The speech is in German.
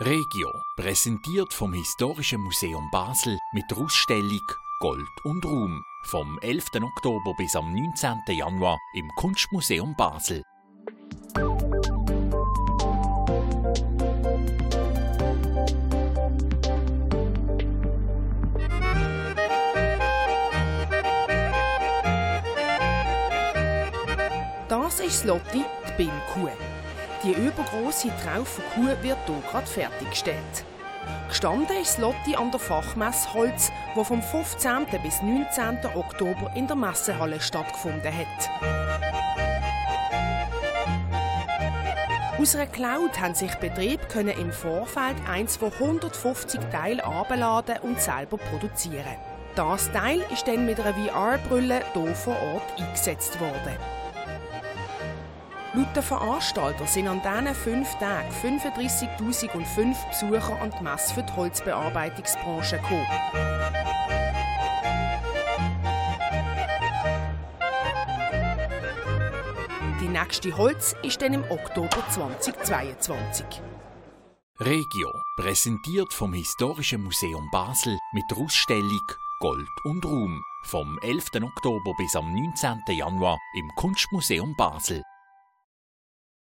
Regio, präsentiert vom Historischen Museum Basel mit der Ausstellung Gold und Ruhm vom 11. Oktober bis am 19. Januar im Kunstmuseum Basel. Das ist Lotti, die Bimkuh. Die übergroße Traufenkuh wird hier gerade fertiggestellt. Gestanden ist Lotti an der Fachmesse Holz, die vom 15. bis 19. Oktober in der Messehalle stattgefunden hat. Aus einer Cloud haben sich Betriebe im Vorfeld eins von 150 Teilen abladen und selber produzieren. Das Teil ist dann mit einer VR-Brille hier vor Ort eingesetzt worden. Laut den Veranstaltern sind an diesen fünf Tagen 35.005 Besucher an die Messe für die Holzbearbeitungsbranche gekommen. Die nächste Holz ist dann im Oktober 2022. Regio, präsentiert vom Historischen Museum Basel mit der Ausstellung Gold und Ruhm vom 11. Oktober bis am 19. Januar im Kunstmuseum Basel.